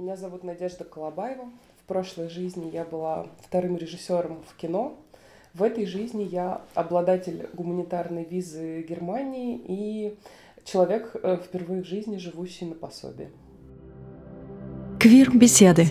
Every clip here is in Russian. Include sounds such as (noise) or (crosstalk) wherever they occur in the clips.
Меня зовут Надежда Колобаева. В прошлой жизни я была вторым режиссером в кино. В этой жизни я обладатель гуманитарной визы Германии и человек, э, впервые в жизни живущий на пособии. Квир-беседы.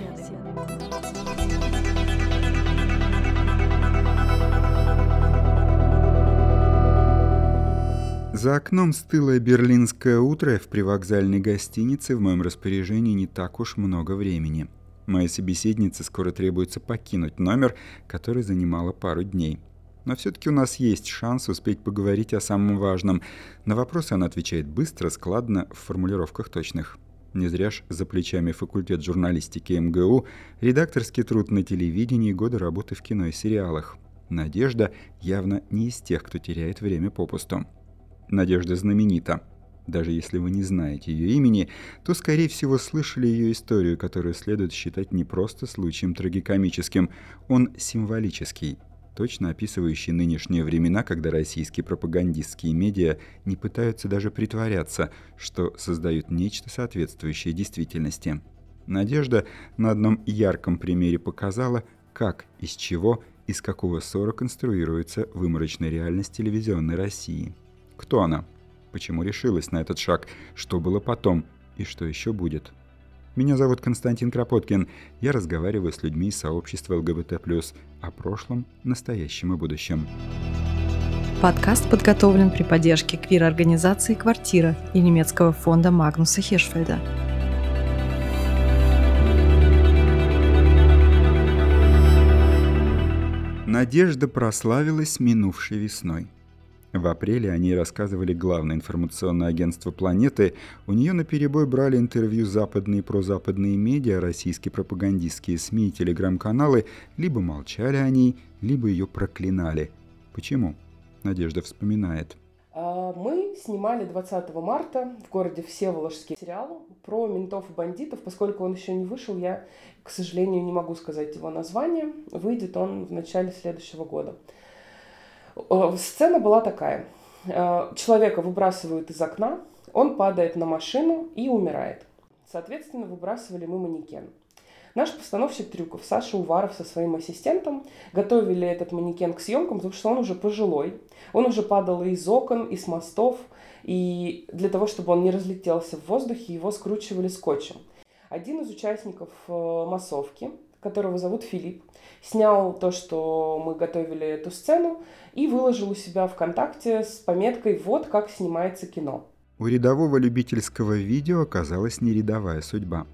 За окном стылое берлинское утро в привокзальной гостинице в моем распоряжении не так уж много времени. Моей собеседнице скоро требуется покинуть номер, который занимала пару дней. Но все-таки у нас есть шанс успеть поговорить о самом важном. На вопросы она отвечает быстро, складно, в формулировках точных. Не зря ж за плечами факультет журналистики МГУ, редакторский труд на телевидении, годы работы в кино и сериалах. Надежда явно не из тех, кто теряет время попусту. Надежда знаменита. Даже если вы не знаете ее имени, то, скорее всего, слышали ее историю, которую следует считать не просто случаем трагикомическим, он символический, точно описывающий нынешние времена, когда российские пропагандистские медиа не пытаются даже притворяться, что создают нечто соответствующее действительности. Надежда на одном ярком примере показала, как, из чего, из какого ссора конструируется выморочная реальность телевизионной России. Кто она? Почему решилась на этот шаг? Что было потом? И что еще будет? Меня зовут Константин Кропоткин. Я разговариваю с людьми из сообщества ЛГБТ+, о прошлом, настоящем и будущем. Подкаст подготовлен при поддержке квир-организации «Квартира» и немецкого фонда Магнуса Хешфельда. Надежда прославилась минувшей весной – в апреле о ней рассказывали главное информационное агентство «Планеты». У нее на перебой брали интервью западные и прозападные медиа, российские пропагандистские СМИ и телеграм-каналы, либо молчали о ней, либо ее проклинали. Почему? Надежда вспоминает. А, мы снимали 20 марта в городе Всеволожске сериал про ментов и бандитов. Поскольку он еще не вышел, я, к сожалению, не могу сказать его название. Выйдет он в начале следующего года. Э, сцена была такая. Э, человека выбрасывают из окна, он падает на машину и умирает. Соответственно, выбрасывали мы манекен. Наш постановщик трюков Саша Уваров со своим ассистентом готовили этот манекен к съемкам, потому что он уже пожилой. Он уже падал из окон, из мостов. И для того, чтобы он не разлетелся в воздухе, его скручивали скотчем. Один из участников э, массовки, которого зовут Филипп, снял то, что мы готовили эту сцену, и выложил у себя ВКонтакте с пометкой «Вот как снимается кино». У рядового любительского видео оказалась не рядовая судьба.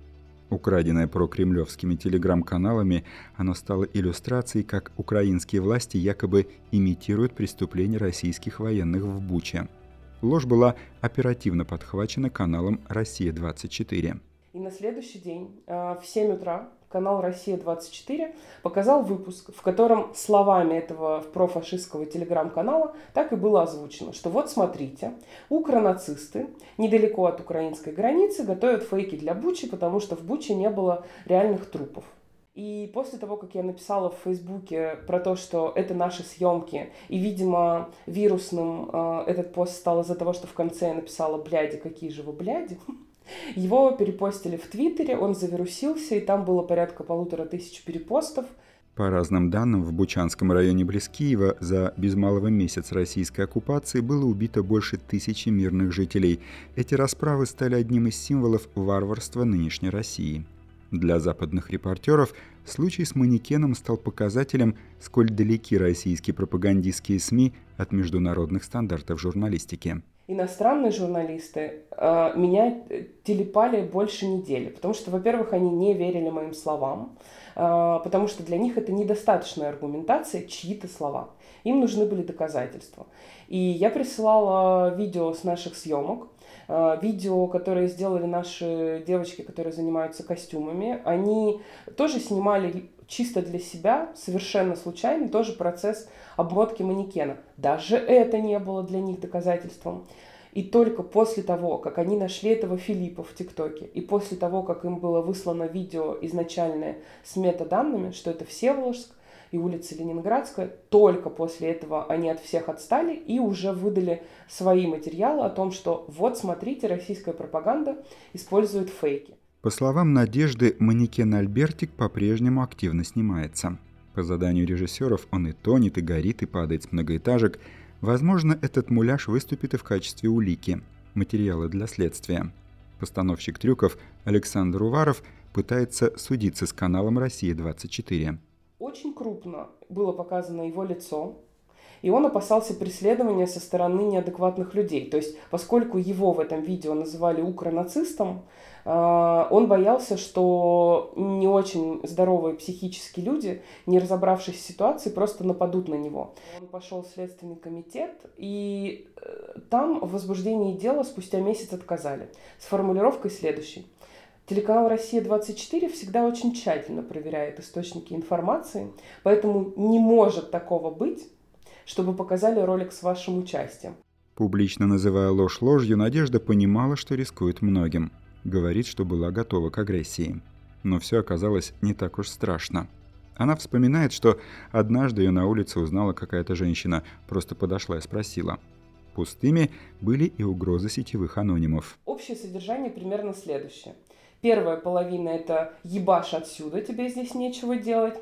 Украденное прокремлевскими телеграм-каналами, оно стало иллюстрацией, как украинские власти якобы имитируют преступления российских военных в Буче. Ложь была оперативно подхвачена каналом «Россия-24». И на следующий день э, в 7 утра канал «Россия-24» показал выпуск, в котором словами этого профашистского телеграм-канала так и было озвучено, что вот смотрите, укронацисты недалеко от украинской границы готовят фейки для Бучи, потому что в Буче не было реальных трупов. И после того, как я написала в Фейсбуке про то, что это наши съемки, и, видимо, вирусным э, этот пост стал из-за того, что в конце я написала «бляди, какие же вы бляди», (laughs) Его перепостили в Твиттере, он завирусился, и там было порядка полутора тысяч перепостов. По разным данным, в Бучанском районе близ Киева за без малого месяц российской оккупации было убито больше тысячи мирных жителей. Эти расправы стали одним из символов варварства нынешней России. Для западных репортеров случай с манекеном стал показателем, сколь далеки российские пропагандистские СМИ от международных стандартов журналистики иностранные журналисты э, меня телепали больше недели, потому что, во-первых, они не верили моим словам, э, потому что для них это недостаточная аргументация, чьи-то слова. Им нужны были доказательства. И я присылала видео с наших съемок, э, видео, которые сделали наши девочки, которые занимаются костюмами. Они тоже снимали чисто для себя, совершенно случайно, тоже процесс обмотки манекена. Даже это не было для них доказательством. И только после того, как они нашли этого Филиппа в ТикТоке, и после того, как им было выслано видео изначальное с метаданными, что это Всеволожск и улица Ленинградская, только после этого они от всех отстали и уже выдали свои материалы о том, что вот смотрите, российская пропаганда использует фейки. По словам Надежды, манекен Альбертик по-прежнему активно снимается. По заданию режиссеров он и тонет, и горит, и падает с многоэтажек. Возможно, этот муляж выступит и в качестве улики, материала для следствия. Постановщик трюков Александр Уваров пытается судиться с каналом «Россия-24». Очень крупно было показано его лицо, и он опасался преследования со стороны неадекватных людей. То есть, поскольку его в этом видео называли укронацистом, а, он боялся, что не очень здоровые психически люди, не разобравшись в ситуации, просто нападут на него. Он пошел в Следственный комитет, и э, там в возбуждении дела спустя месяц отказали с формулировкой следующей. Телеканал «Россия-24» всегда очень тщательно проверяет источники информации, поэтому не может такого быть, чтобы показали ролик с вашим участием. Публично называя ложь ложью, Надежда понимала, что рискует многим. Говорит, что была готова к агрессии. Но все оказалось не так уж страшно. Она вспоминает, что однажды ее на улице узнала какая-то женщина, просто подошла и спросила. Пустыми были и угрозы сетевых анонимов. Общее содержание примерно следующее. Первая половина это ебаш отсюда, тебе здесь нечего делать.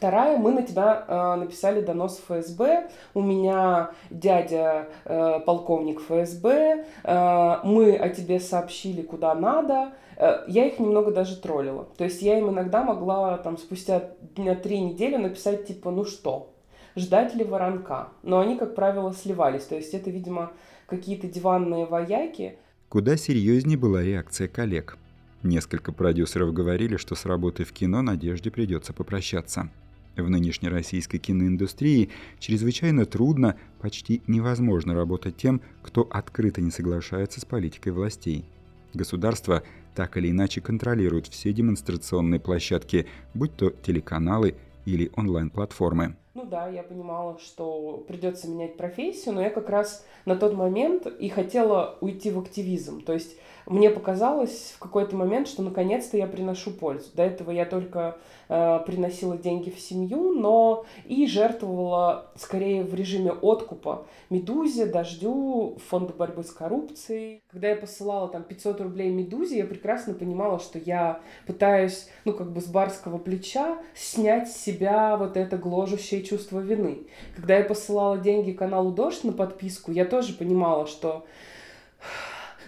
Вторая, мы на тебя э, написали донос в ФСБ, у меня дядя э, полковник ФСБ, э, мы о тебе сообщили куда надо. Э, я их немного даже троллила. То есть я им иногда могла там спустя дня три недели написать типа, ну что, ждать ли воронка? Но они, как правило, сливались. То есть это, видимо, какие-то диванные вояки. Куда серьезнее была реакция коллег. Несколько продюсеров говорили, что с работой в кино Надежде придется попрощаться. В нынешней российской киноиндустрии чрезвычайно трудно, почти невозможно работать тем, кто открыто не соглашается с политикой властей. Государство так или иначе контролирует все демонстрационные площадки, будь то телеканалы или онлайн-платформы. Ну да, я понимала, что придется менять профессию, но я как раз на тот момент и хотела уйти в активизм. То есть мне показалось в какой-то момент, что наконец-то я приношу пользу. До этого я только э, приносила деньги в семью, но и жертвовала скорее в режиме откупа Медузе, Дождю, Фонду борьбы с коррупцией. Когда я посылала там 500 рублей Медузе, я прекрасно понимала, что я пытаюсь, ну как бы с барского плеча снять с себя вот это гложущее чувство вины. Когда я посылала деньги каналу Дождь на подписку, я тоже понимала, что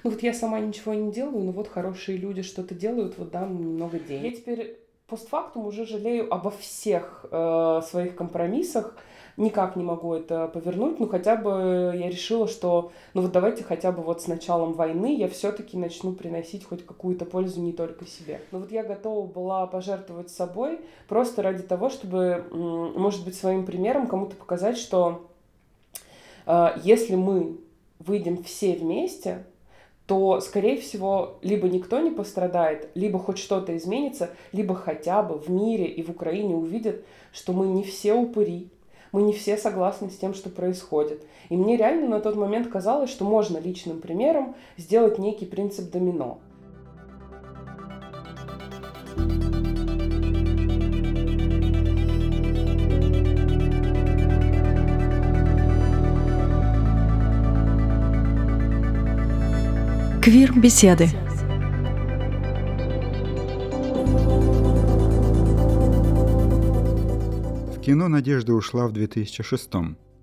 ну вот я сама ничего не делаю, но вот хорошие люди что-то делают, вот дам немного денег. Я теперь постфактум уже жалею обо всех э, своих компромиссах, никак не могу это повернуть, но хотя бы я решила, что ну вот давайте хотя бы вот с началом войны я все-таки начну приносить хоть какую-то пользу не только себе. Но вот я готова была пожертвовать собой просто ради того, чтобы, может быть, своим примером кому-то показать, что э, если мы выйдем все вместе, то, скорее всего, либо никто не пострадает, либо хоть что-то изменится, либо хотя бы в мире и в Украине увидят, что мы не все упыри, мы не все согласны с тем, что происходит. И мне реально на тот момент казалось, что можно личным примером сделать некий принцип домино. Квир-беседы. В кино Надежда ушла в 2006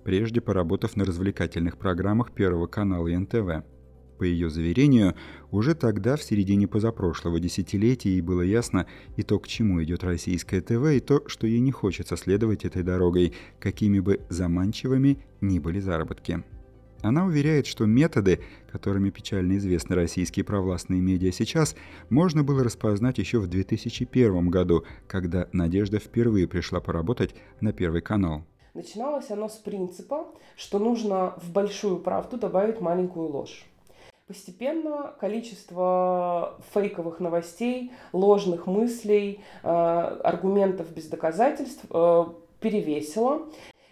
прежде поработав на развлекательных программах Первого канала и НТВ. По ее заверению, уже тогда, в середине позапрошлого десятилетия, ей было ясно и то, к чему идет российское ТВ, и то, что ей не хочется следовать этой дорогой, какими бы заманчивыми ни были заработки. Она уверяет, что методы, которыми печально известны российские провластные медиа сейчас, можно было распознать еще в 2001 году, когда Надежда впервые пришла поработать на Первый канал. Начиналось оно с принципа, что нужно в большую правду добавить маленькую ложь. Постепенно количество фейковых новостей, ложных мыслей, э, аргументов без доказательств э, перевесило.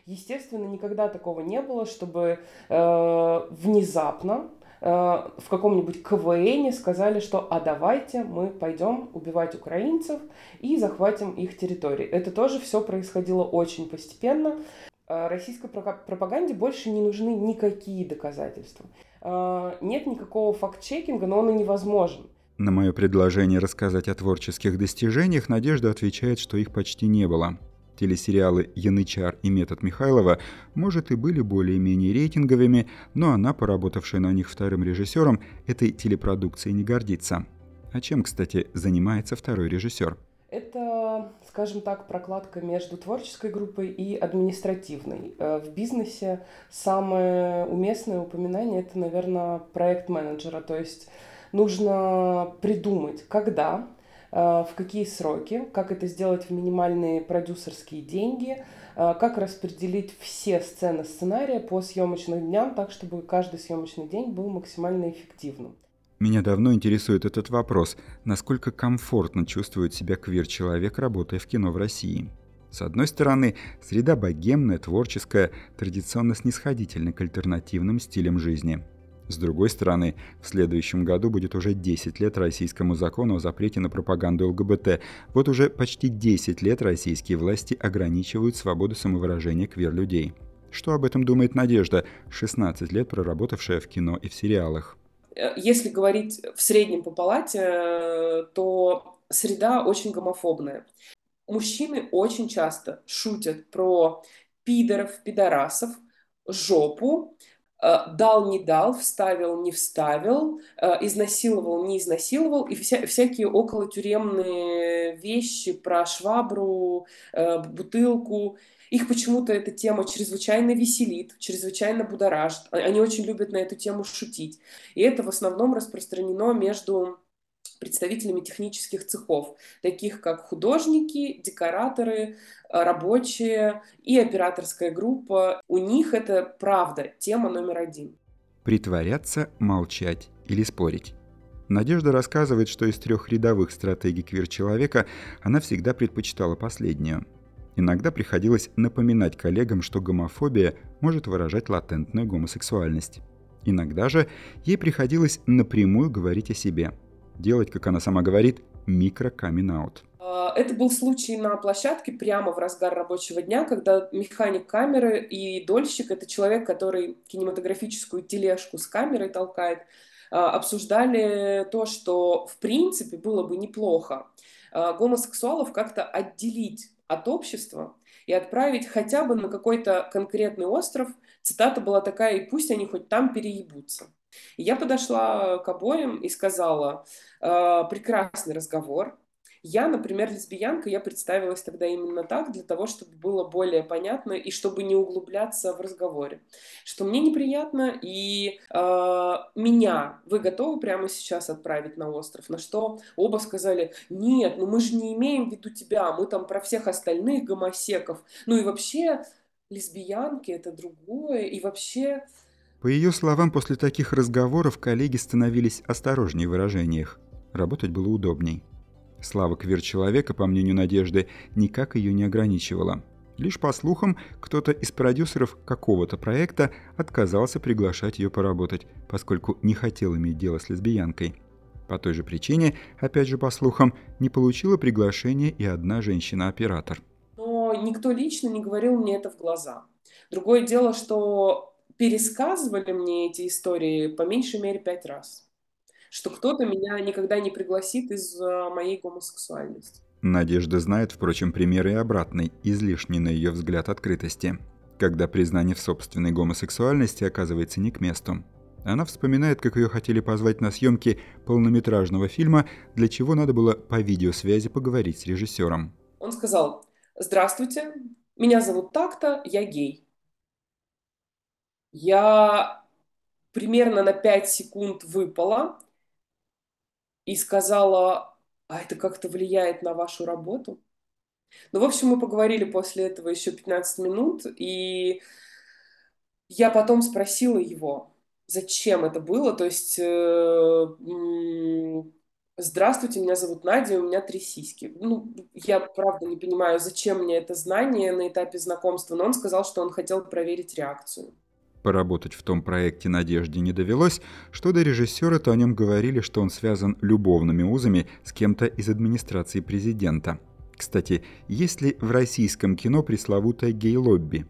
Естественно, никогда такого не было, чтобы э, внезапно э, в каком-нибудь КВН сказали, что а давайте мы пойдем убивать украинцев и захватим их территории. Это тоже все происходило очень постепенно. Э, российской пропаганде больше не нужны никакие доказательства. Э, нет никакого факт-чекинга, но он и невозможен. На мое предложение рассказать о творческих достижениях Надежда отвечает, что их почти не было. Телесериалы «Янычар» и «Метод Михайлова» может и были более-менее рейтинговыми, но она, поработавшая на них вторым режиссером, этой телепродукцией не гордится. А чем, кстати, занимается второй режиссер? Это, скажем так, прокладка между творческой группой и административной. Э, в бизнесе самое уместное упоминание – это, наверное, проект менеджера, то есть нужно придумать, когда, в какие сроки, как это сделать в минимальные продюсерские деньги, э, как распределить все сцены сценария по съемочным дням, так чтобы каждый съемочный день был максимально эффективным. Меня давно интересует этот вопрос, насколько комфортно чувствует себя квир-человек, работая в кино в России. С одной стороны, среда богемная, творческая, традиционно снисходительна к альтернативным стилям жизни – с другой стороны, в следующем году будет уже 10 лет российскому закону о запрете на пропаганду ЛГБТ. Вот уже почти 10 лет российские власти ограничивают свободу самовыражения квир-людей. Что об этом думает Надежда, 16 лет проработавшая в кино и в сериалах? Э, если говорить в среднем по палате, э, то среда очень гомофобная. Мужчины очень часто шутят про пидоров, пидорасов, жопу, дал, не дал, вставил, не вставил, э, изнасиловал, не изнасиловал, и вся, всякие околотюремные вещи про швабру, э, бутылку. Их почему-то эта тема чрезвычайно веселит, чрезвычайно будоражит. Они очень любят на эту тему шутить. И это в основном распространено между представителями технических цехов, таких как художники, декораторы, э, рабочие и операторская группа. У них это правда тема номер один. Притворяться, молчать или спорить. Надежда рассказывает, что из трех рядовых стратегий квир-человека она всегда предпочитала последнюю. Иногда приходилось напоминать коллегам, что гомофобия может выражать латентную гомосексуальность. Иногда же ей приходилось напрямую говорить о себе – делать, как она сама говорит, микро-камин-аут. А, это был случай на площадке прямо в разгар рабочего дня, когда механик камеры и дольщик, это человек, который кинематографическую тележку с камерой толкает, а, обсуждали то, что в принципе было бы неплохо а, гомосексуалов как-то отделить от общества и отправить хотя бы на какой-то конкретный остров. Цитата была такая, и пусть они хоть там переебутся. Я подошла к обоим и сказала, э, прекрасный разговор. Я, например, лесбиянка, я представилась тогда именно так, для того, чтобы было более понятно и чтобы не углубляться в разговоре. Что мне неприятно, и э, меня вы готовы прямо сейчас отправить на остров? На что оба сказали, нет, ну мы же не имеем в виду тебя, мы там про всех остальных гомосеков. Ну и вообще лесбиянки это другое, и вообще по ее словам, после таких разговоров коллеги становились осторожнее в выражениях. Работать было удобней. Слава квир-человека, по мнению Надежды, никак ее не ограничивала. Лишь по слухам, кто-то из продюсеров какого-то проекта отказался приглашать ее поработать, поскольку не хотел иметь дело с лесбиянкой. По той же причине, опять же по слухам, не получила приглашение и одна женщина-оператор. Но никто лично не говорил мне это в глаза. Другое дело, что пересказывали мне эти истории по меньшей мере пять раз. Что кто-то меня никогда не пригласит из-за моей гомосексуальности. Надежда знает, впрочем, примеры и обратной, излишней на ее взгляд открытости, когда признание в собственной гомосексуальности оказывается не к месту. Она вспоминает, как ее хотели позвать на съемки полнометражного фильма, для чего надо было по видеосвязи поговорить с режиссером. Он сказал, здравствуйте, меня зовут так-то, я гей я примерно на 5 секунд выпала и сказала, а это как-то влияет на вашу работу? Ну, в общем, мы поговорили после этого еще 15 минут, и я потом спросила его, зачем это было, то есть... Э, Здравствуйте, меня зовут Надя, у меня три сиськи. Ну, я правда не понимаю, зачем мне это знание на этапе знакомства, но он сказал, что он хотел проверить реакцию. Поработать в том проекте Надежде не довелось, что до режиссера, то о нем говорили, что он связан любовными узами с кем-то из администрации президента. Кстати, есть ли в российском кино пресловутое гей-лобби?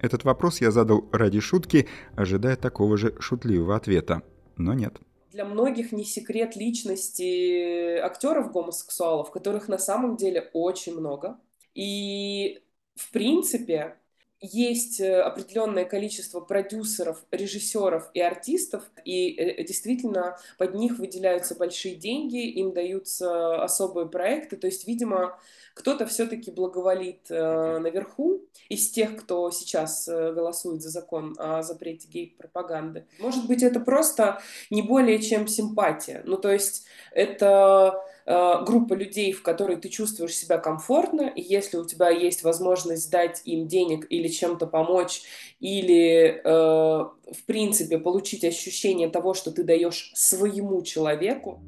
Этот вопрос я задал ради шутки, ожидая такого же шутливого ответа. Но нет. Для многих не секрет личности актеров-гомосексуалов, которых на самом деле очень много. И, в принципе, есть э, определенное количество продюсеров, режиссеров и артистов, и э, действительно под них выделяются большие деньги, им даются особые проекты. То есть, видимо, кто-то все-таки благоволит э, наверху из тех, кто сейчас голосует за закон о запрете гей-пропаганды. Может быть, это просто не более чем симпатия. Ну, то есть это группа людей, в которой ты чувствуешь себя комфортно, и если у тебя есть возможность дать им денег или чем-то помочь, или, э, в принципе, получить ощущение того, что ты даешь своему человеку,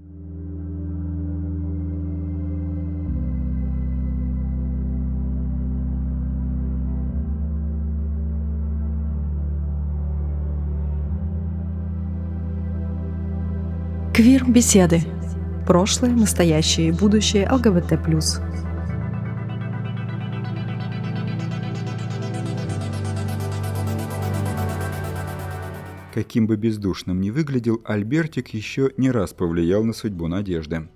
Квир-беседы. Прошлое, настоящее и будущее ЛГБТ+. Каким бы бездушным ни выглядел, Альбертик еще не раз повлиял на судьбу Надежды.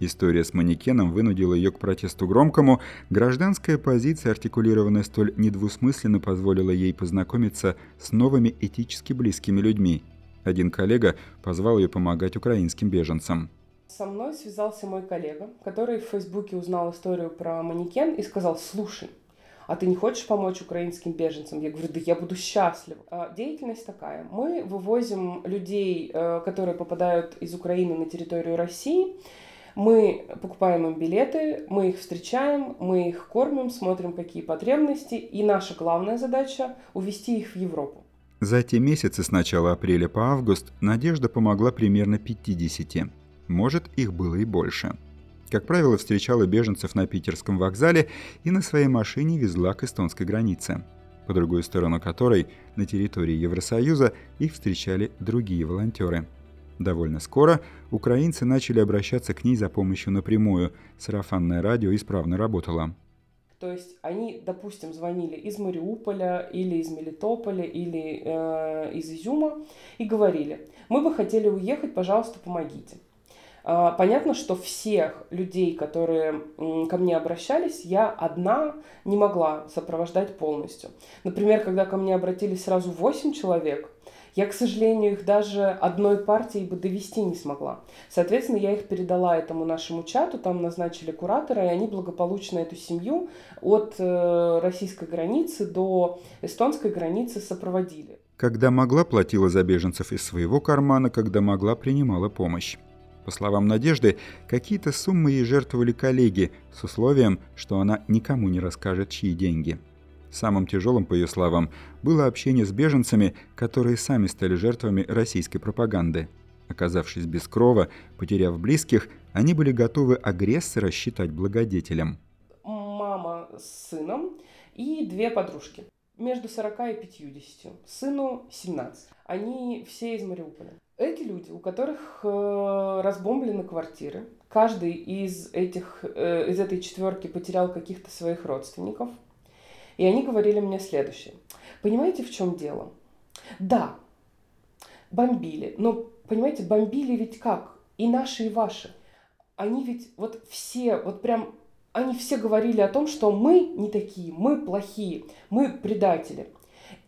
История с манекеном вынудила ее к протесту громкому, гражданская позиция, артикулированная столь недвусмысленно, позволила ей познакомиться с новыми этически близкими людьми – один коллега позвал ее помогать украинским беженцам. Со мной связался мой коллега, который в Фейсбуке узнал историю про манекен и сказал, слушай, а ты не хочешь помочь украинским беженцам? Я говорю, да я буду счастлив. А, деятельность такая. Мы вывозим людей, э, которые попадают из Украины на территорию России. Мы покупаем им билеты, мы их встречаем, мы их кормим, смотрим, какие потребности. И наша главная задача – увести их в Европу. За те месяцы с начала апреля по август Надежда помогла примерно 50. Может, их было и больше. Как правило, встречала беженцев на питерском вокзале и на своей машине везла к эстонской границе, по другую сторону которой, на территории Евросоюза, их встречали другие волонтеры. Довольно скоро украинцы начали обращаться к ней за помощью напрямую. Сарафанное радио исправно работало. То есть они, допустим, звонили из Мариуполя или из Мелитополя или э, из Изюма и говорили, мы бы хотели уехать, пожалуйста, помогите. Э, понятно, что всех людей, которые ко мне обращались, я одна не могла сопровождать полностью. Например, когда ко мне обратились сразу 8 человек, я, к сожалению, их даже одной партией бы довести не смогла. Соответственно, я их передала этому нашему чату, там назначили куратора, и они благополучно эту семью от э, российской границы до эстонской границы сопроводили. Когда могла, платила за беженцев из своего кармана, когда могла, принимала помощь. По словам Надежды, какие-то суммы ей жертвовали коллеги с условием, что она никому не расскажет, чьи деньги – Самым тяжелым, по ее словам, было общение с беженцами, которые сами стали жертвами российской пропаганды. Оказавшись без крова, потеряв близких, они были готовы агрессора считать благодетелем. Мама с сыном и две подружки. Между 40 и 50. Сыну 17. Они все из Мариуполя. Эти люди, у которых э, разбомблены квартиры, каждый из, этих, э, из этой четверки потерял каких-то своих родственников – и они говорили мне следующее. Понимаете, в чем дело? Да, бомбили. Но, понимаете, бомбили ведь как? И наши, и ваши. Они ведь вот все, вот прям, они все говорили о том, что мы не такие, мы плохие, мы предатели.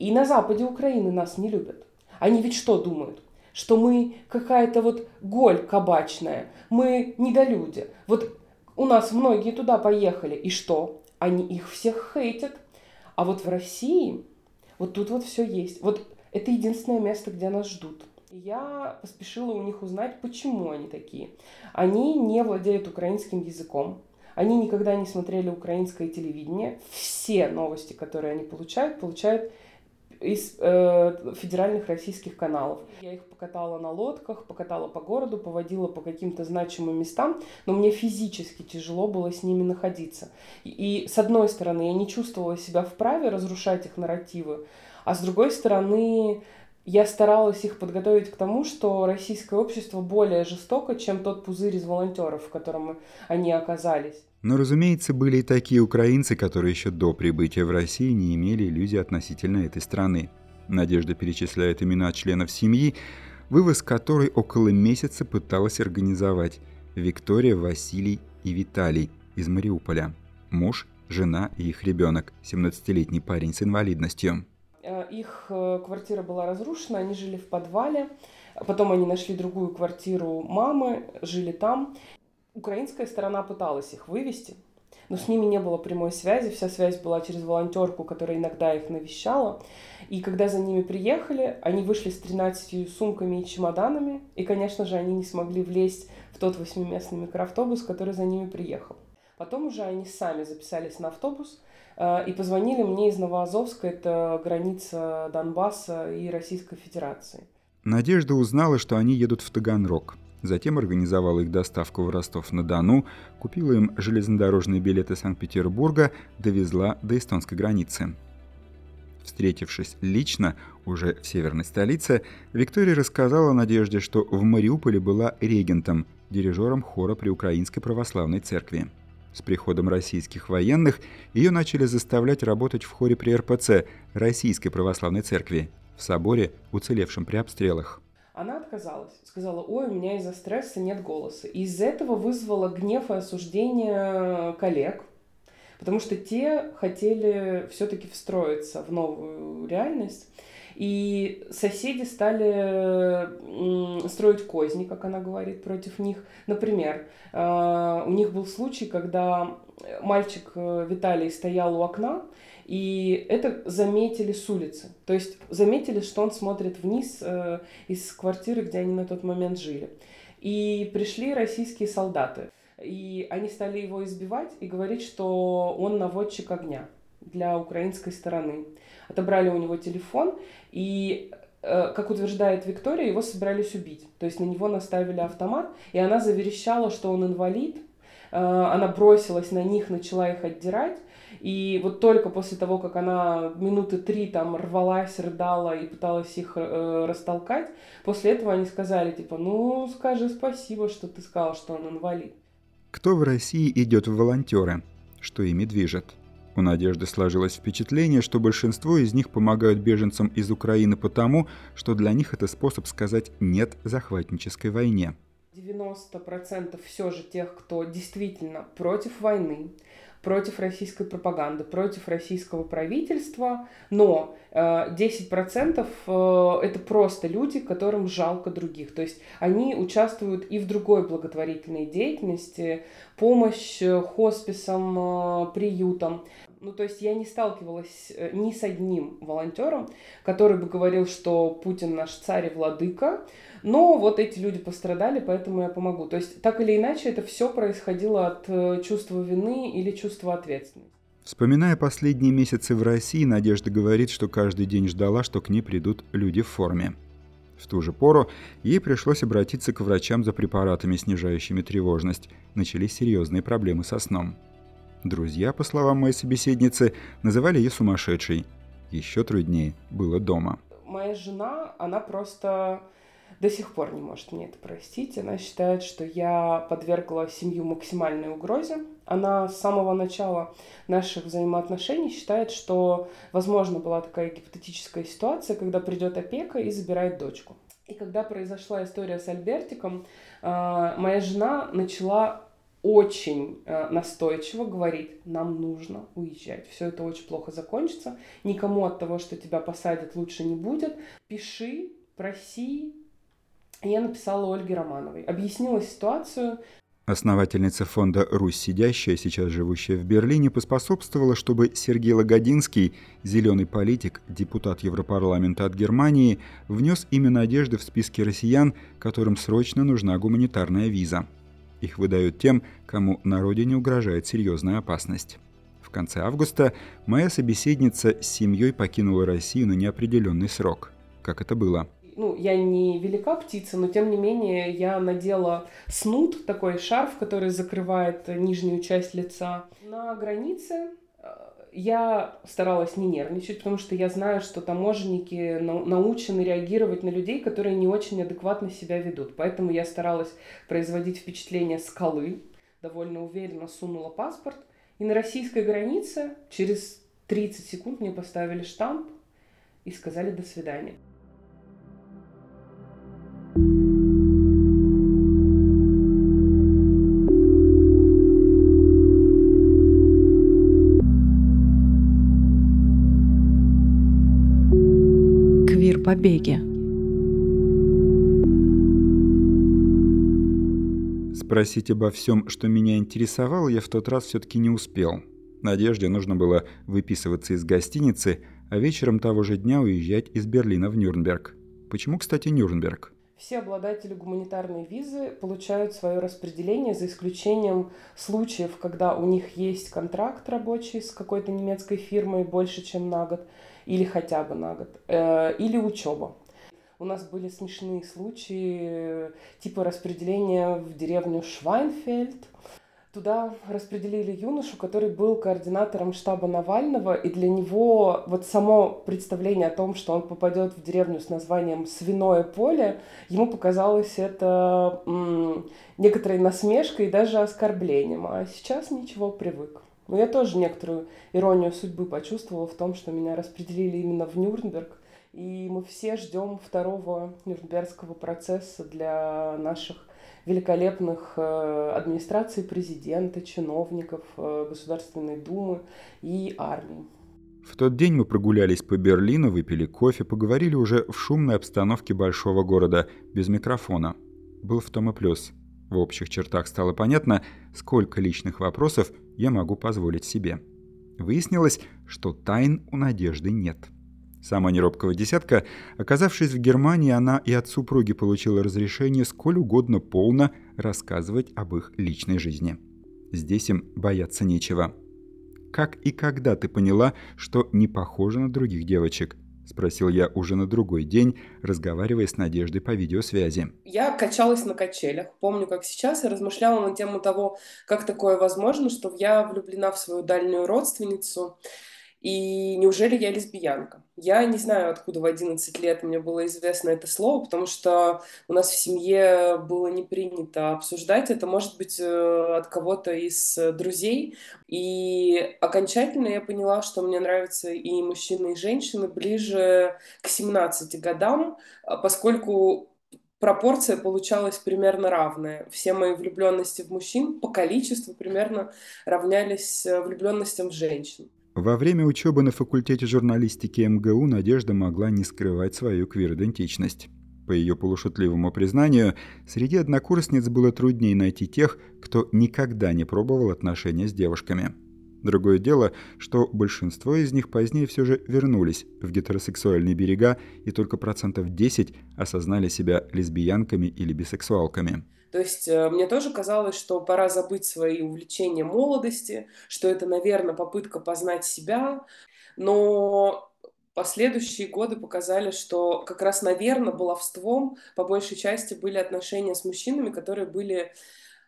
И на западе Украины нас не любят. Они ведь что думают? Что мы какая-то вот голь кабачная, мы недолюди. Вот у нас многие туда поехали, и что? Они их всех хейтят, а вот в России, вот тут вот все есть. Вот это единственное место, где нас ждут. Я поспешила у них узнать, почему они такие. Они не владеют украинским языком, они никогда не смотрели украинское телевидение. Все новости, которые они получают, получают из э, федеральных российских каналов. Я их покатала на лодках, покатала по городу, поводила по каким-то значимым местам, но мне физически тяжело было с ними находиться. И, и с одной стороны, я не чувствовала себя вправе разрушать их нарративы, а с другой стороны, я старалась их подготовить к тому, что российское общество более жестоко, чем тот пузырь из волонтеров, в котором они оказались. Но, разумеется, были и такие украинцы, которые еще до прибытия в Россию не имели иллюзий относительно этой страны. Надежда перечисляет имена членов семьи, вывоз которой около месяца пыталась организовать Виктория, Василий и Виталий из Мариуполя. Муж, жена и их ребенок, 17-летний парень с инвалидностью. Э, их э, квартира была разрушена, они жили в подвале. Потом они нашли другую квартиру мамы, жили там. Украинская сторона пыталась их вывести, но с ними не было прямой связи, вся связь была через волонтерку, которая иногда их навещала. И когда за ними приехали, они вышли с 13 сумками и чемоданами, и, конечно же, они не смогли влезть в тот восьмиместный микроавтобус, который за ними приехал. Потом уже они сами записались на автобус и позвонили мне из Новоазовска, это граница Донбасса и Российской Федерации. Надежда узнала, что они едут в Таганрог. Затем организовала их доставку в Ростов-на-Дону, купила им железнодорожные билеты Санкт-Петербурга, довезла до эстонской границы. Встретившись лично, уже в северной столице, Виктория рассказала Надежде, что в Мариуполе была регентом, дирижером хора при Украинской Православной Церкви. С приходом российских военных ее начали заставлять работать в хоре при РПЦ Российской Православной Церкви в соборе, уцелевшем при обстрелах. Она отказалась. Сказала, ой, у меня из-за стресса нет голоса. И из этого вызвало гнев и осуждение коллег, потому что те хотели все-таки встроиться в новую реальность. И соседи стали строить козни, как она говорит, против них. Например, э, у них был случай, когда мальчик э, Виталий стоял у окна, и это заметили с улицы. То есть заметили, что он смотрит вниз э, из квартиры, где они на тот момент жили. И пришли российские солдаты. И они стали его избивать и говорить, что он наводчик огня для украинской стороны. Отобрали у него телефон, и, э, как утверждает Виктория, его собирались убить. То есть на него наставили автомат, и она заверещала, что он инвалид. Э, она бросилась на них, начала их отдирать. И вот только после того, как она минуты три там рвалась, рыдала и пыталась их э, растолкать, после этого они сказали, типа, ну, скажи спасибо, что ты сказал, что он инвалид. Кто в России идет в волонтеры? Что ими движет? У Надежды сложилось впечатление, что большинство из них помогают беженцам из Украины потому, что для них это способ сказать «нет» захватнической войне. 90% все же тех, кто действительно против войны, против российской пропаганды, против российского правительства, но э, 10% э, это просто люди, которым жалко других. То есть они участвуют и в другой благотворительной деятельности, помощь э, хосписам, э, приютам. Ну, то есть я не сталкивалась э, ни с одним волонтером, который бы говорил, что Путин наш царь и владыка, но вот эти люди пострадали, поэтому я помогу. То есть так или иначе это все происходило от э, чувства вины или чувства ответственности. Вспоминая последние месяцы в России, Надежда говорит, что каждый день ждала, что к ней придут люди в форме. В ту же пору ей пришлось обратиться к врачам за препаратами, снижающими тревожность. Начались серьезные проблемы со сном. Друзья, по словам моей собеседницы, называли ее сумасшедшей. Еще труднее было дома. Моя жена, она просто до сих пор не может мне это простить. Она считает, что я подвергла семью максимальной угрозе. Она с самого начала наших взаимоотношений считает, что, возможно, была такая гипотетическая ситуация, когда придет опека и забирает дочку. И когда произошла история с Альбертиком, а, моя жена начала очень э, настойчиво говорит, нам нужно уезжать. Все это очень плохо закончится. Никому от того, что тебя посадят, лучше не будет. Пиши, проси. Я написала Ольге Романовой. Объяснила ситуацию. Основательница фонда «Русь сидящая», сейчас живущая в Берлине, поспособствовала, чтобы Сергей Лагодинский, зеленый политик, депутат Европарламента от Германии, внес имя Надежды в списки россиян, которым срочно нужна гуманитарная виза – их выдают тем, кому на родине угрожает серьезная опасность. В конце августа моя собеседница с семьей покинула Россию на неопределенный срок. Как это было? ну, я не велика птица, но тем не менее я надела снуд, такой шарф, который закрывает нижнюю часть лица. На границе я старалась не нервничать, потому что я знаю, что таможенники научены реагировать на людей, которые не очень адекватно себя ведут. Поэтому я старалась производить впечатление скалы, довольно уверенно сунула паспорт. И на российской границе через 30 секунд мне поставили штамп и сказали «до свидания». Побеге. Спросить обо всем, что меня интересовало, я в тот раз все-таки не успел. Надежде нужно было выписываться из гостиницы, а вечером того же дня уезжать из Берлина в Нюрнберг. Почему, кстати, Нюрнберг? Все обладатели гуманитарной визы получают свое распределение за исключением случаев, когда у них есть контракт рабочий с какой-то немецкой фирмой больше, чем на год, или хотя бы на год, э, или учеба. У нас были смешные случаи, типа распределения в деревню Швайнфельд, Туда распределили юношу, который был координатором штаба Навального, и для него вот само представление о том, что он попадет в деревню с названием «Свиное поле», ему показалось это м- некоторой насмешкой и даже оскорблением, а сейчас ничего, привык. Но я тоже некоторую иронию судьбы почувствовала в том, что меня распределили именно в Нюрнберг, и мы все ждем второго Нюрнбергского процесса для наших великолепных э, администраций президента, чиновников, э, Государственной Думы и армии. В тот день мы прогулялись по Берлину, выпили кофе, поговорили уже в шумной обстановке большого города, без микрофона. Был в том и плюс. В общих чертах стало понятно, сколько личных вопросов я могу позволить себе. Выяснилось, что тайн у Надежды нет. Сама неробкого десятка, оказавшись в Германии, она и от супруги получила разрешение сколь угодно полно рассказывать об их личной жизни. Здесь им бояться нечего. «Как и когда ты поняла, что не похожа на других девочек?» — спросил я уже на другой день, разговаривая с Надеждой по видеосвязи. Я качалась на качелях. Помню, как сейчас, и размышляла на тему того, как такое возможно, что я влюблена в свою дальнюю родственницу, и неужели я лесбиянка? Я не знаю, откуда в 11 лет мне было известно это слово, потому что у нас в семье было не принято обсуждать это, может быть, э, от кого-то из друзей. И окончательно я поняла, что мне нравятся и мужчины, и женщины ближе к 17 годам, а поскольку пропорция получалась примерно равная. Все мои влюбленности в мужчин по количеству примерно равнялись э, влюбленностям в женщин. Во время учебы на факультете журналистики МГУ Надежда могла не скрывать свою квир-идентичность. По ее полушутливому признанию, среди однокурсниц было труднее найти тех, кто никогда не пробовал отношения с девушками. Другое дело, что большинство из них позднее все же вернулись в гетеросексуальные берега, и только процентов 10 осознали себя лесбиянками или бисексуалками. То есть э, мне тоже казалось, что пора забыть свои увлечения молодости, что это, наверное, попытка познать себя, но последующие годы показали, что как раз, наверное, баловством по большей части были отношения с мужчинами, которые были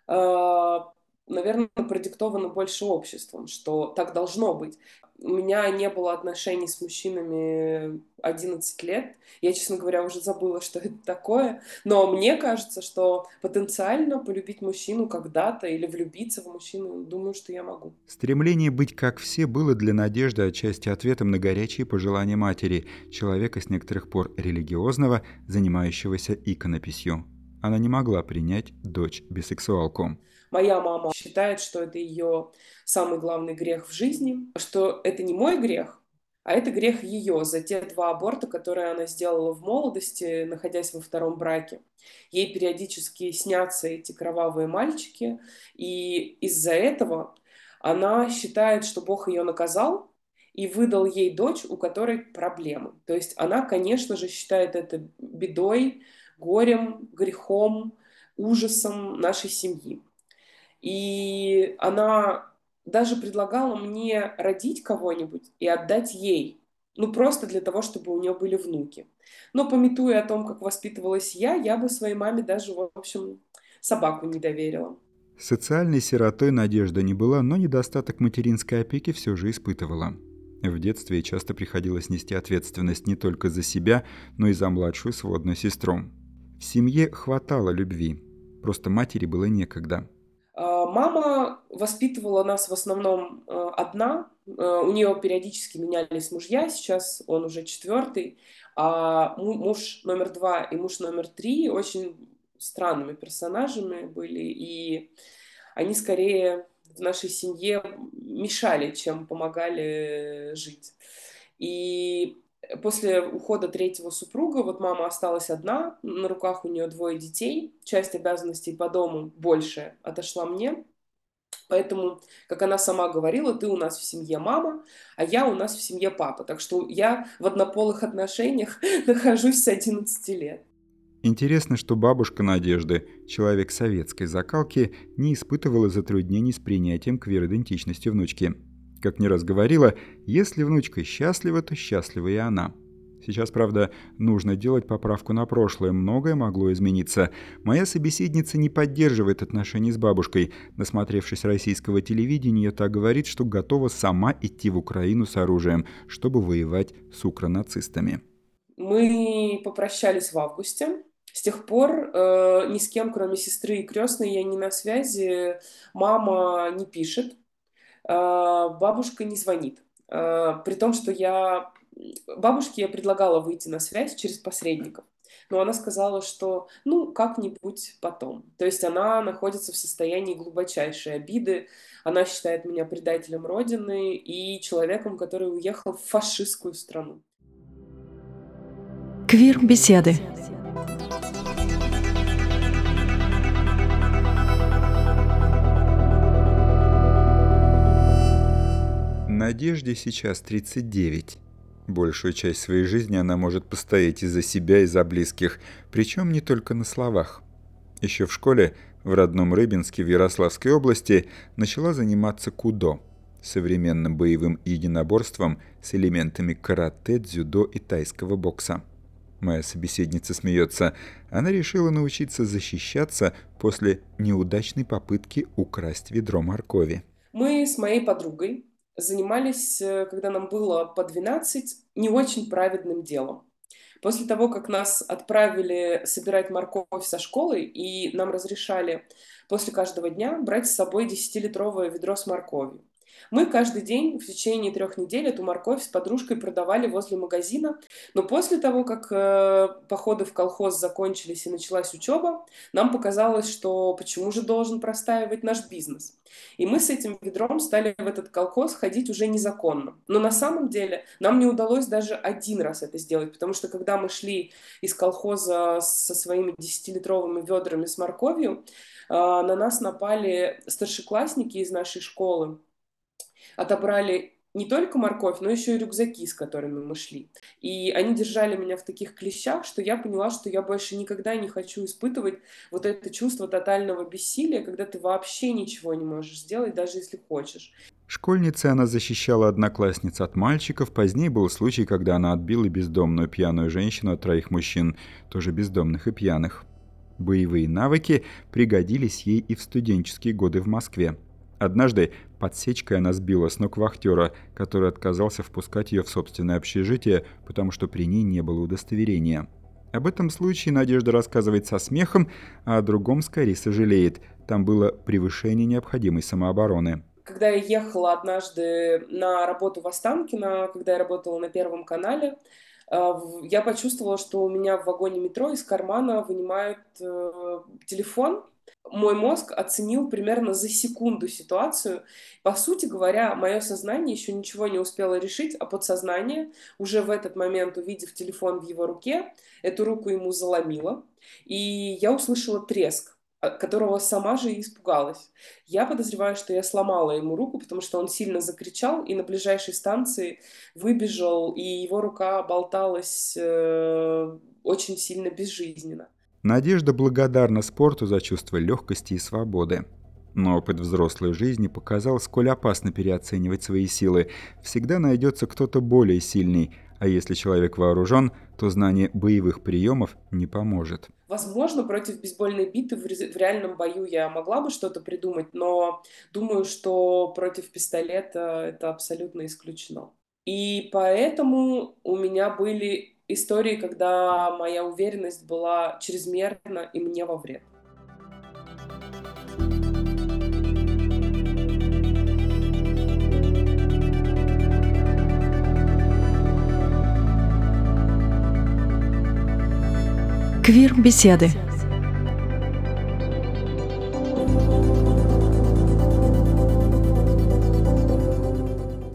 э, наверное, продиктовано больше обществом, что так должно быть. У меня не было отношений с мужчинами 11 лет. Я, честно говоря, уже забыла, что это такое. Но мне кажется, что потенциально полюбить мужчину когда-то или влюбиться в мужчину, думаю, что я могу. Стремление быть как все было для Надежды отчасти ответом на горячие пожелания матери, человека с некоторых пор религиозного, занимающегося иконописью. Она не могла принять дочь бисексуалку. Моя мама считает, что это ее самый главный грех в жизни, что это не мой грех, а это грех ее за те два аборта, которые она сделала в молодости, находясь во втором браке. Ей периодически снятся эти кровавые мальчики, и из-за этого она считает, что Бог ее наказал и выдал ей дочь, у которой проблемы. То есть она, конечно же, считает это бедой, горем, грехом, ужасом нашей семьи. И она даже предлагала мне родить кого-нибудь и отдать ей. Ну, просто для того, чтобы у нее были внуки. Но, пометуя о том, как воспитывалась я, я бы своей маме даже, в общем, собаку не доверила. Социальной сиротой Надежда не была, но недостаток материнской опеки все же испытывала. В детстве часто приходилось нести ответственность не только за себя, но и за младшую сводную сестру. В семье хватало любви, просто матери было некогда. А, мама воспитывала нас в основном э, одна. Э, у нее периодически менялись мужья, сейчас он уже четвертый. А муж номер два и муж номер три очень странными персонажами были. И они скорее в нашей семье мешали, чем помогали жить. И после ухода третьего супруга, вот мама осталась одна, на руках у нее двое детей, часть обязанностей по дому больше отошла мне, Поэтому, как она сама говорила, ты у нас в семье мама, а я у нас в семье папа. Так что я в однополых отношениях (laughs) нахожусь с 11 лет. Интересно, что бабушка Надежды, человек советской закалки, не испытывала затруднений с принятием квир-идентичности внучки. Как не раз говорила, если внучка счастлива, то счастлива и она – Сейчас, правда, нужно делать поправку на прошлое, многое могло измениться. Моя собеседница не поддерживает отношения с бабушкой. Насмотревшись российского телевидения, та говорит, что готова сама идти в Украину с оружием, чтобы воевать с укронацистами. Мы попрощались в августе. С тех пор э, ни с кем, кроме сестры и крестной, я не на связи. Мама не пишет, бабушка не звонит. Э, при том, что я бабушке я предлагала выйти на связь через посредников, но она сказала, что ну как-нибудь потом. То есть она находится в состоянии глубочайшей обиды, она считает меня предателем Родины и человеком, который уехал в фашистскую страну. Квир-беседы. Надежде сейчас 39. Большую часть своей жизни она может постоять и за себя, и за близких, причем не только на словах. Еще в школе, в родном Рыбинске в Ярославской области, начала заниматься кудо – современным боевым единоборством с элементами карате, дзюдо и тайского бокса. Моя собеседница смеется. Она решила научиться защищаться после неудачной попытки украсть ведро моркови. Мы с моей подругой занимались, э, когда нам было по 12, не очень праведным делом. После того, как нас отправили собирать морковь со школы, и нам разрешали после каждого дня брать с собой 10-литровое ведро с морковью. Мы каждый день в течение трех недель эту морковь с подружкой продавали возле магазина, но после того, как э, походы в колхоз закончились и началась учеба, нам показалось, что почему же должен простаивать наш бизнес. И мы с этим ведром стали в этот колхоз ходить уже незаконно. Но на самом деле нам не удалось даже один раз это сделать, потому что когда мы шли из колхоза со своими 10-литровыми ведрами с морковью, э, на нас напали старшеклассники из нашей школы, отобрали не только морковь, но еще и рюкзаки, с которыми мы шли. И они держали меня в таких клещах, что я поняла, что я больше никогда не хочу испытывать вот это чувство тотального бессилия, когда ты вообще ничего не можешь сделать, даже если хочешь. Школьницей она защищала одноклассниц от мальчиков. Позднее был случай, когда она отбила бездомную пьяную женщину от троих мужчин, тоже бездомных и пьяных. Боевые навыки пригодились ей и в студенческие годы в Москве. Однажды подсечкой она сбила с ног вахтера, который отказался впускать ее в собственное общежитие, потому что при ней не было удостоверения. Об этом случае Надежда рассказывает со смехом, а о другом скорее сожалеет. Там было превышение необходимой самообороны. Когда я ехала однажды на работу в Останкино, когда я работала на Первом канале, э, я почувствовала, что у меня в вагоне метро из кармана вынимают э, телефон, мой мозг оценил примерно за секунду ситуацию. По сути говоря, мое сознание еще ничего не успело решить, а подсознание, уже в этот момент, увидев телефон в его руке, эту руку ему заломило, и я услышала треск которого сама же и испугалась. Я подозреваю, что я сломала ему руку, потому что он сильно закричал и на ближайшей станции выбежал, и его рука болталась э, очень сильно безжизненно. Надежда благодарна спорту за чувство легкости и свободы. Но опыт взрослой жизни показал, сколь опасно переоценивать свои силы. Всегда найдется кто-то более сильный, а если человек вооружен, то знание боевых приемов не поможет. Возможно, против бейсбольной биты в, реальном бою я могла бы что-то придумать, но думаю, что против пистолета это абсолютно исключено. И поэтому у меня были истории, когда моя уверенность была чрезмерна и мне во вред. Квир-беседы.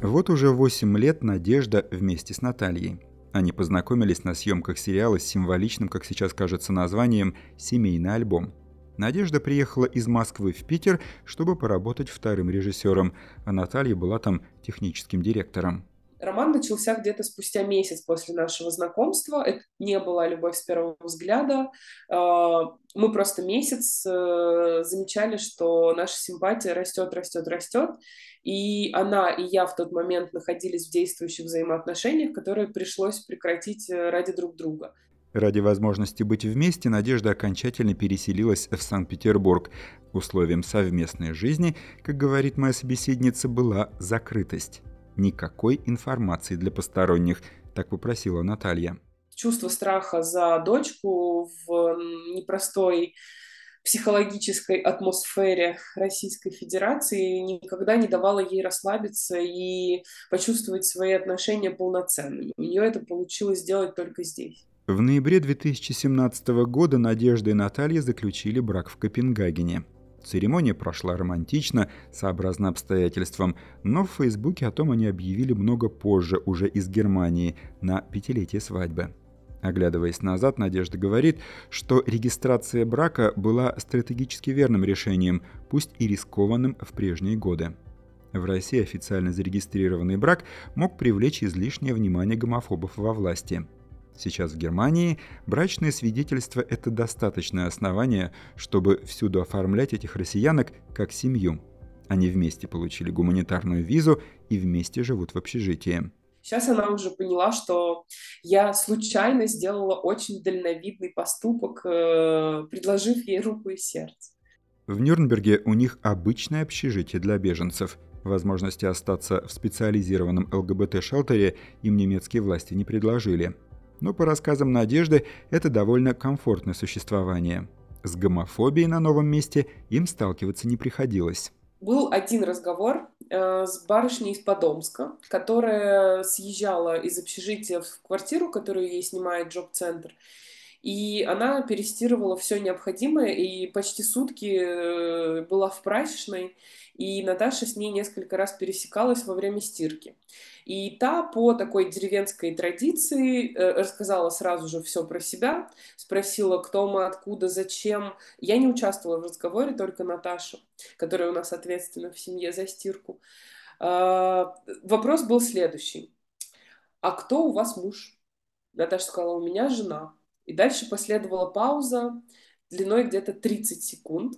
Вот уже 8 лет Надежда вместе с Натальей. Они познакомились на съемках сериала с символичным, как сейчас кажется, названием «Семейный альбом». Надежда приехала из Москвы в Питер, чтобы поработать вторым режиссером, а Наталья была там техническим директором. Роман начался где-то спустя месяц после нашего знакомства. Это не была любовь с первого взгляда. А, мы просто месяц э, замечали, что наша симпатия растет, растет, растет. И она и я в тот момент находились в действующих взаимоотношениях, которые пришлось прекратить э, ради друг друга. Ради возможности быть вместе Надежда окончательно переселилась в Санкт-Петербург. Условием совместной жизни, как говорит моя собеседница, была закрытость. Никакой информации для посторонних, так попросила Наталья. Чувство страха за дочку в непростой психологической атмосфере Российской Федерации никогда не давало ей расслабиться и почувствовать свои отношения полноценными. У нее это получилось сделать только здесь. В ноябре 2017 года Надежда и Наталья заключили брак в Копенгагене. Церемония прошла романтично, сообразно обстоятельствам, но в Фейсбуке о том они объявили много позже, уже из Германии, на пятилетие свадьбы. Оглядываясь назад, Надежда говорит, что регистрация брака была стратегически верным решением, пусть и рискованным в прежние годы. В России официально зарегистрированный брак мог привлечь излишнее внимание гомофобов во власти – Сейчас в Германии брачное свидетельство – это достаточное основание, чтобы всюду оформлять этих россиянок как семью. Они вместе получили гуманитарную визу и вместе живут в общежитии. Сейчас она уже поняла, что я случайно сделала очень дальновидный поступок, э, предложив ей руку и сердце. В Нюрнберге у них обычное общежитие для беженцев. Возможности остаться в специализированном ЛГБТ-шелтере им немецкие власти не предложили – но по рассказам Надежды это довольно комфортное существование. С гомофобией на новом месте им сталкиваться не приходилось. Был один разговор э, с барышней из Подомска, которая съезжала из общежития в квартиру, которую ей снимает джоб-центр. И она перестирывала все необходимое, и почти сутки э, была в прачечной, и Наташа с ней несколько раз пересекалась во время стирки. И та по такой деревенской традиции э, рассказала сразу же все про себя, спросила, кто мы, откуда, зачем. Я не участвовала в разговоре, только Наташа, которая у нас ответственна в семье за стирку. А, вопрос был следующий. А кто у вас муж? Наташа сказала, у меня жена. И дальше последовала пауза длиной где-то 30 секунд.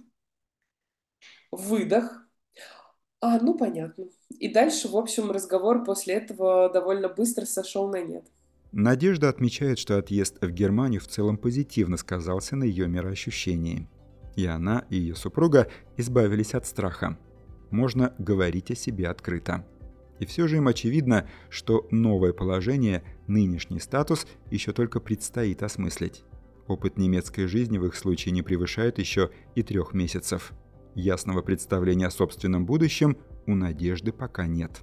Выдох. А, ну понятно. И дальше, в общем, разговор после этого довольно быстро сошел на нет. Надежда отмечает, что отъезд в Германию в целом позитивно сказался на ее мироощущении. И она, и ее супруга избавились от страха. Можно говорить о себе открыто. И все же им очевидно, что новое положение, нынешний статус еще только предстоит осмыслить. Опыт немецкой жизни в их случае не превышает еще и трех месяцев. Ясного представления о собственном будущем у Надежды пока нет.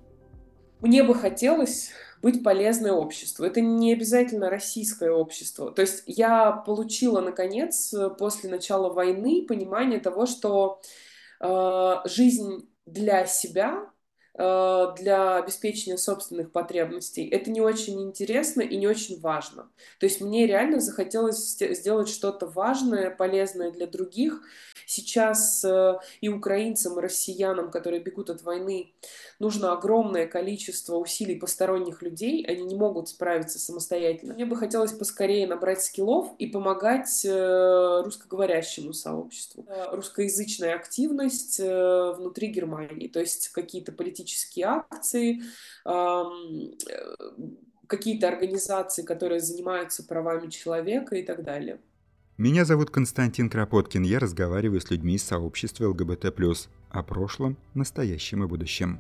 Мне бы хотелось быть полезной обществу. Это не обязательно российское общество. То есть я получила, наконец, после начала войны понимание того, что э, жизнь для себя для обеспечения собственных потребностей, это не очень интересно и не очень важно. То есть мне реально захотелось сделать что-то важное, полезное для других. Сейчас э, и украинцам, и россиянам, которые бегут от войны, нужно огромное количество усилий посторонних людей, они не могут справиться самостоятельно. Мне бы хотелось поскорее набрать скиллов и помогать э, русскоговорящему сообществу. Русскоязычная активность внутри Германии, то есть какие-то политические политические акции, э, какие-то организации, которые занимаются правами человека и так далее. Меня зовут Константин Кропоткин. Я разговариваю с людьми из сообщества ЛГБТ+, о прошлом, настоящем и будущем.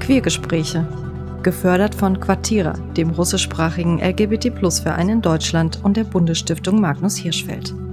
Queergespräche. Gefördert von Quartira, dem russischsprachigen LGBT-Plus-Verein in Deutschland und der Bundesstiftung Magnus Hirschfeld.